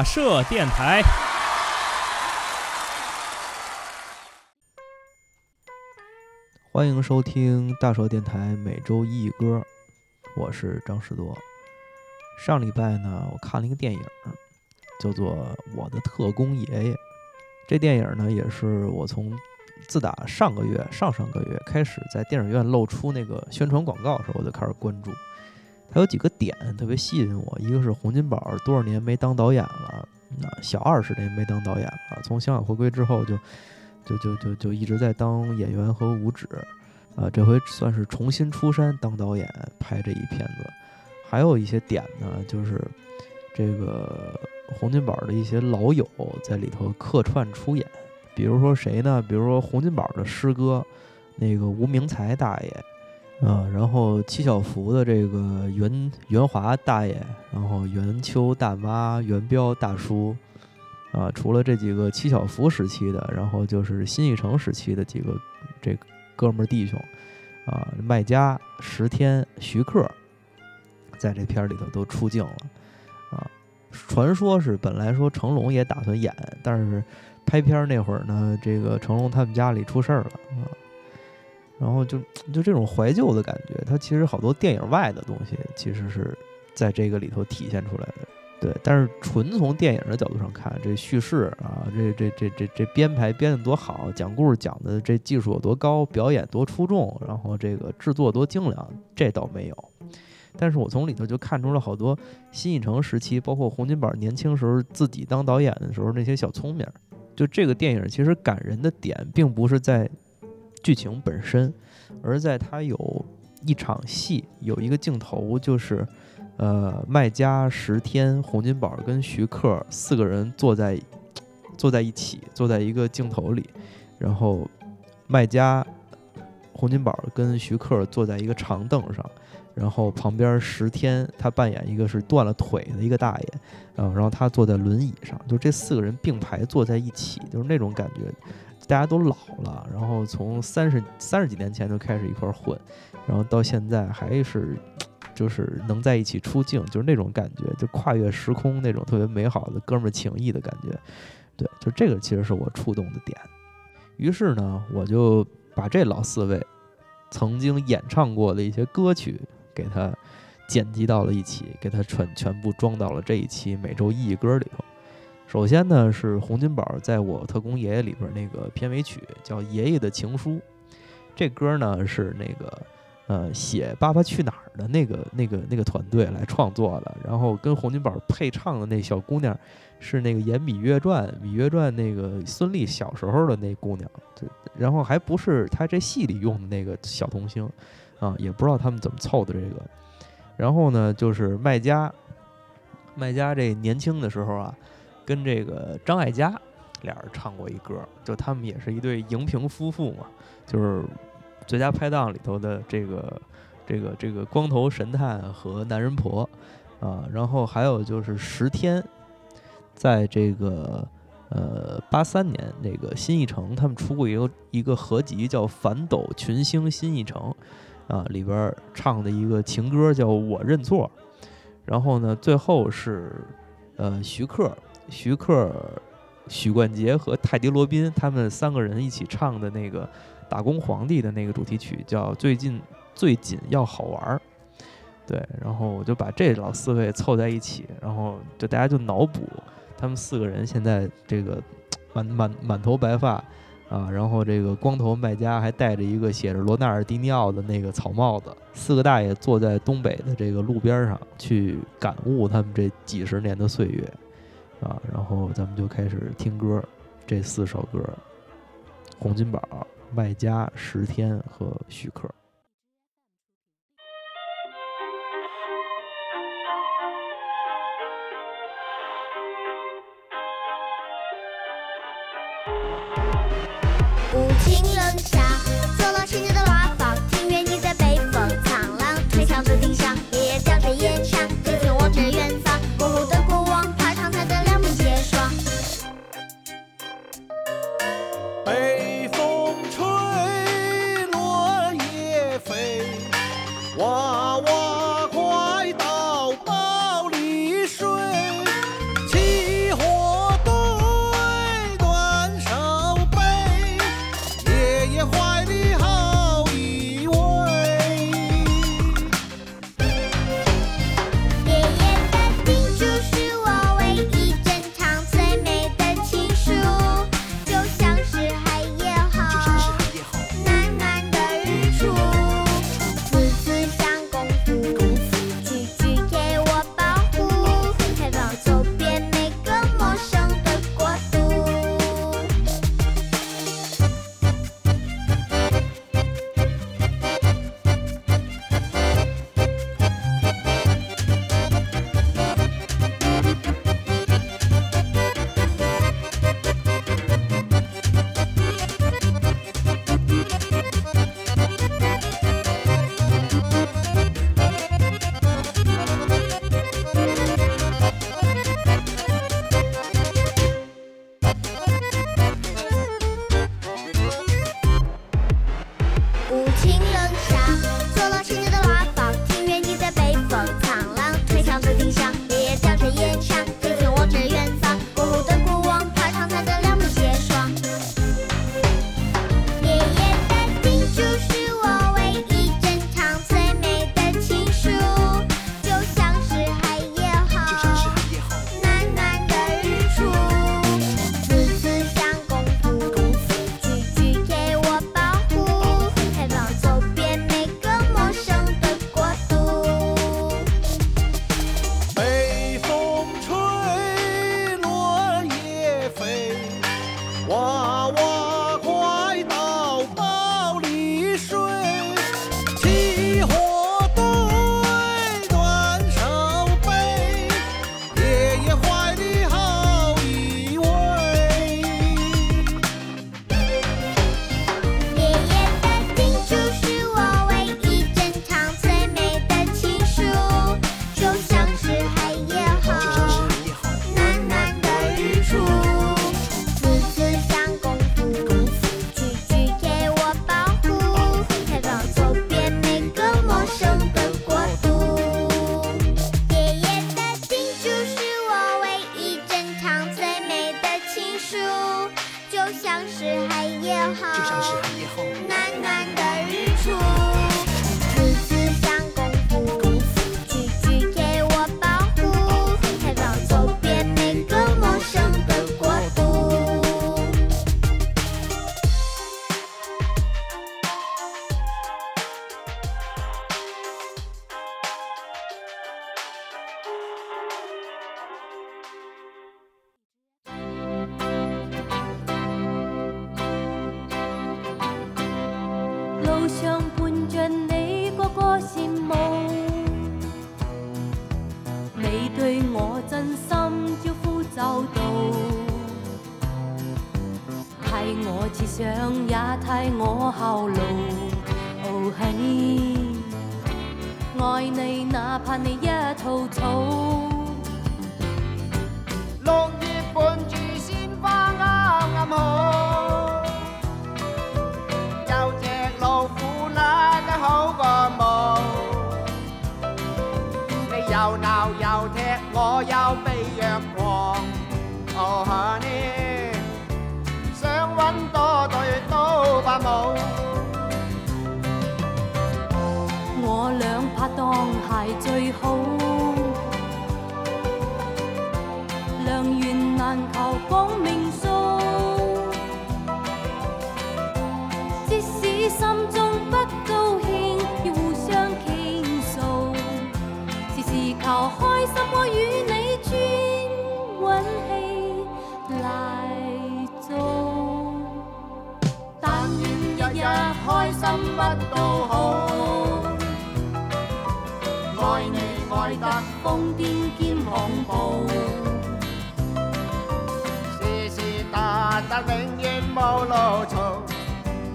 大社电台，欢迎收听大社电台每周一歌，我是张士多。上礼拜呢，我看了一个电影，叫做《我的特工爷爷》。这电影呢，也是我从自打上个月、上上个月开始，在电影院露出那个宣传广告的时候，我就开始关注。他有几个点特别吸引我，一个是洪金宝多少年没当导演了，那小二十年没当导演了，从香港回归之后就，就就就就一直在当演员和舞指，啊，这回算是重新出山当导演拍这一片子。还有一些点呢，就是这个洪金宝的一些老友在里头客串出演，比如说谁呢？比如说洪金宝的师哥，那个吴明才大爷。嗯，然后戚小福的这个袁袁华大爷，然后袁秋大妈、袁彪大叔，啊，除了这几个戚小福时期的，然后就是新艺城时期的几个这哥们弟兄，啊，麦家、石天、徐克，在这片里头都出镜了，啊，传说是本来说成龙也打算演，但是拍片那会儿呢，这个成龙他们家里出事儿了，啊。然后就就这种怀旧的感觉，它其实好多电影外的东西，其实是在这个里头体现出来的。对，但是纯从电影的角度上看，这叙事啊，这这这这这编排编的多好，讲故事讲的这技术有多高，表演多出众，然后这个制作多精良，这倒没有。但是我从里头就看出了好多新艺城时期，包括洪金宝年轻时候自己当导演的时候那些小聪明。就这个电影，其实感人的点并不是在。剧情本身，而在他有一场戏，有一个镜头，就是，呃，麦家、十天、洪金宝跟徐克四个人坐在坐在一起，坐在一个镜头里，然后麦家、洪金宝跟徐克坐在一个长凳上，然后旁边十天，他扮演一个是断了腿的一个大爷，嗯，然后他坐在轮椅上，就这四个人并排坐在一起，就是那种感觉。大家都老了，然后从三十三十几年前就开始一块混，然后到现在还是，就是能在一起出镜，就是那种感觉，就跨越时空那种特别美好的哥们情谊的感觉。对，就这个其实是我触动的点。于是呢，我就把这老四位曾经演唱过的一些歌曲给他剪辑到了一起，给他全全部装到了这一期每周一歌里头。首先呢，是洪金宝在我特工爷爷里边那个片尾曲，叫《爷爷的情书》，这歌呢是那个，呃，写《爸爸去哪儿》的那个、那个、那个团队来创作的。然后跟洪金宝配唱的那小姑娘，是那个演《芈月传》《芈月传》那个孙俪小时候的那姑娘，对，然后还不是他这戏里用的那个小童星，啊，也不知道他们怎么凑的这个。然后呢，就是麦家，麦家这年轻的时候啊。跟这个张艾嘉俩人唱过一歌，就他们也是一对荧屏夫妇嘛，就是最佳拍档里头的这个这个这个光头神探和男人婆，啊，然后还有就是十天，在这个呃八三年那个新艺城，他们出过一个一个合集叫《反斗群星新艺城》，啊，里边唱的一个情歌叫《我认错》，然后呢，最后是呃徐克。徐克、许冠杰和泰迪罗宾他们三个人一起唱的那个《打工皇帝》的那个主题曲，叫《最近最紧要好玩儿》。对，然后我就把这老四位凑在一起，然后就大家就脑补他们四个人现在这个满满满头白发啊，然后这个光头麦家还戴着一个写着罗纳尔迪尼奥的那个草帽子，四个大爷坐在东北的这个路边上去感悟他们这几十年的岁月。啊，然后咱们就开始听歌，这四首歌，洪金宝外加十天和许克。就像是。常伴着你，个个羡慕。你对我真心，招呼周到，替我设想也替我效劳。哦，系你，爱你哪怕你一土草。绿叶伴住鲜花，啱啱好。又闹又踢，我又悲若狂。哦哈呢，想揾多对都把梦，我俩拍档系最好，良缘难求讲明。是求开心，我与你专运气嚟做。但愿日日开心不都好，爱你爱得疯癫兼恐怖，事事达达永远无路藏。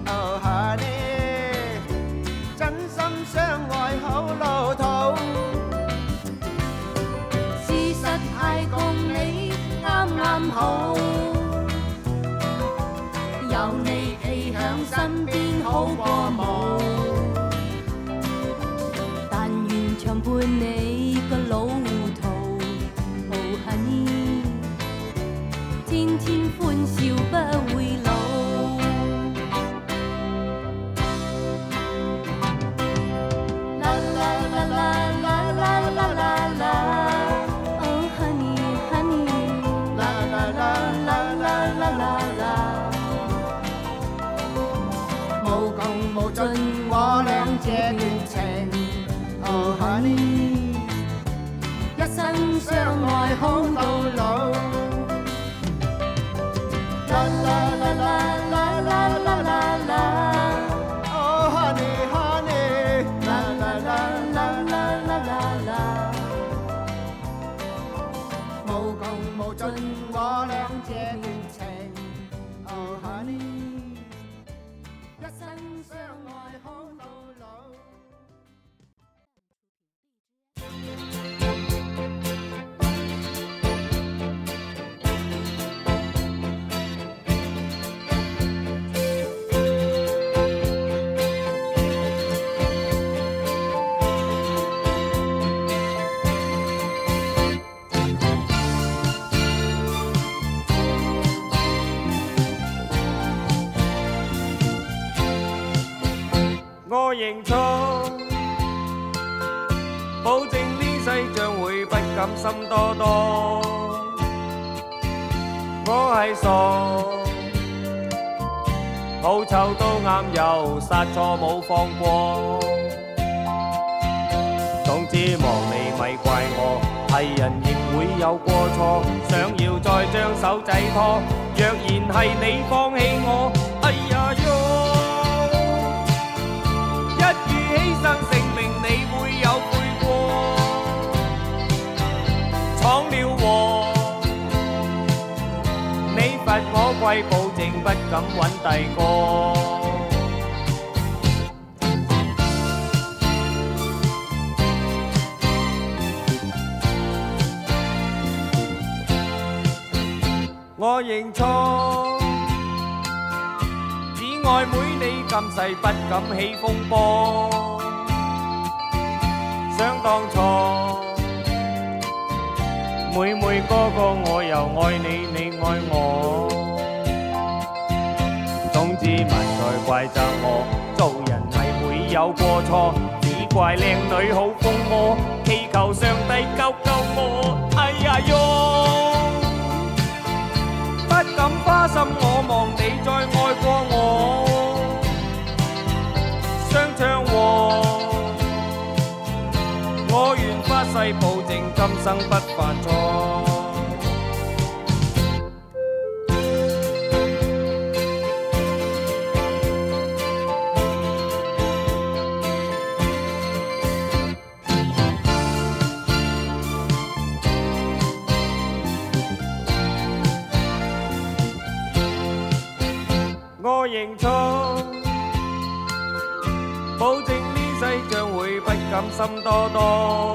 哦哈呢，真心相爱好路途。好，有你陪响身边，好。相爱好到老，啦啦啦啦啦啦啦啦，哦啦啦啦啦啦啦啦啦，我俩一生相爱好到老。认错，保证呢世将会不甘心多多。我系傻，好丑都啱又杀错冇放过。总之望你咪怪我，系人亦会有过错。想要再将手仔拖，若然系你放弃我。我保证不敢揾第个，我认错，只爱妹你，今世不敢起风波。想当初，妹妹哥哥我又爱你，你爱我。有过错，只怪靓女好风魔，祈求上帝救救我。哎呀哟，不敢花心，我望你再爱过我，双唱王，我愿发誓保证，今生不犯错。心多多，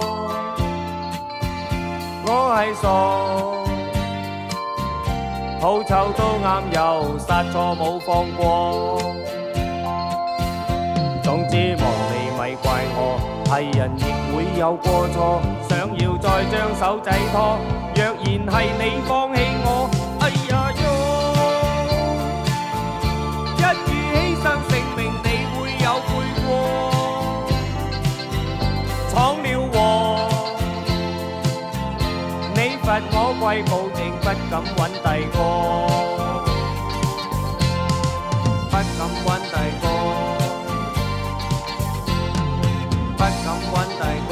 我系傻，好丑都啱，又杀错冇放过。总之望你咪怪我，系人亦会有过错。想要再将手仔拖，若然系你放弃我，哎呀！保证不敢揾第个，不敢揾第个，不敢揾第个。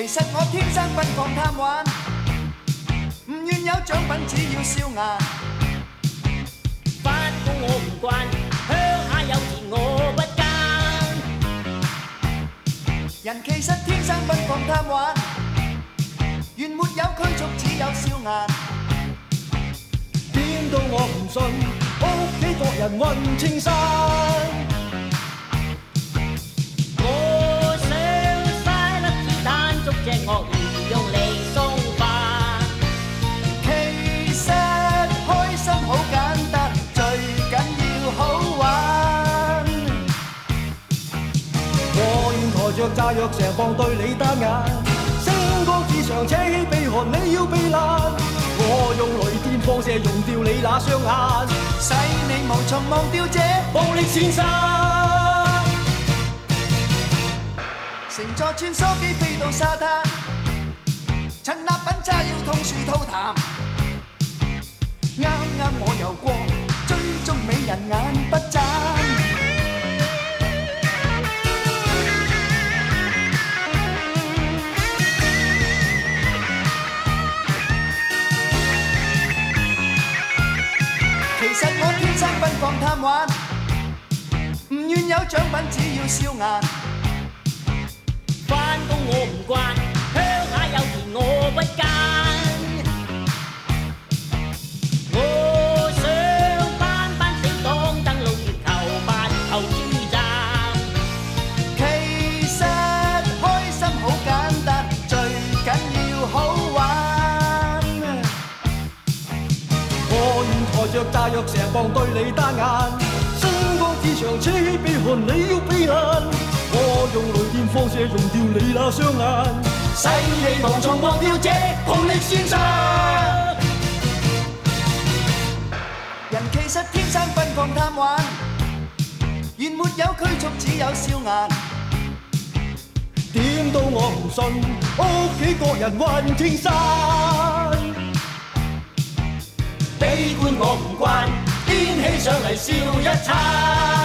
其实我天生奔放贪玩，唔愿有奖品，只要笑颜。不工我唔惯乡下有钱我不奸。人其实天生奔放贪玩，原没有拘束，只有笑颜。点到我唔信，屋企各人运青山。我如用你松发，其实开心好简单，最紧要好玩。我愿抬着炸药成磅对你单眼，星光之上扯起避寒，你要避难。我用雷电放射，溶掉你那双眼，使你忘情忘掉这暴力先生。乘坐穿梭机飞到沙滩。趁那品差要通處吐談，啱啱我游过，追蹤美人眼不眨。其实我天生奔放贪玩，唔愿有奖品，只要笑颜。翻工我唔惯，乡下又。我不奸，我想翻翻小档，登录头牌头猪杂。其实开心好简单，最紧要好玩。我愿抬着炸药成磅，对你单眼，星光之长，车悲恨，你要避难。我用雷电放射，融掉你那双眼。使你无从忘掉这暴力先生。人其实天生奔放贪玩，原没有拘束，只有笑颜。点到我唔信屋企个人运天生，悲观我唔惯，天起上嚟笑一餐。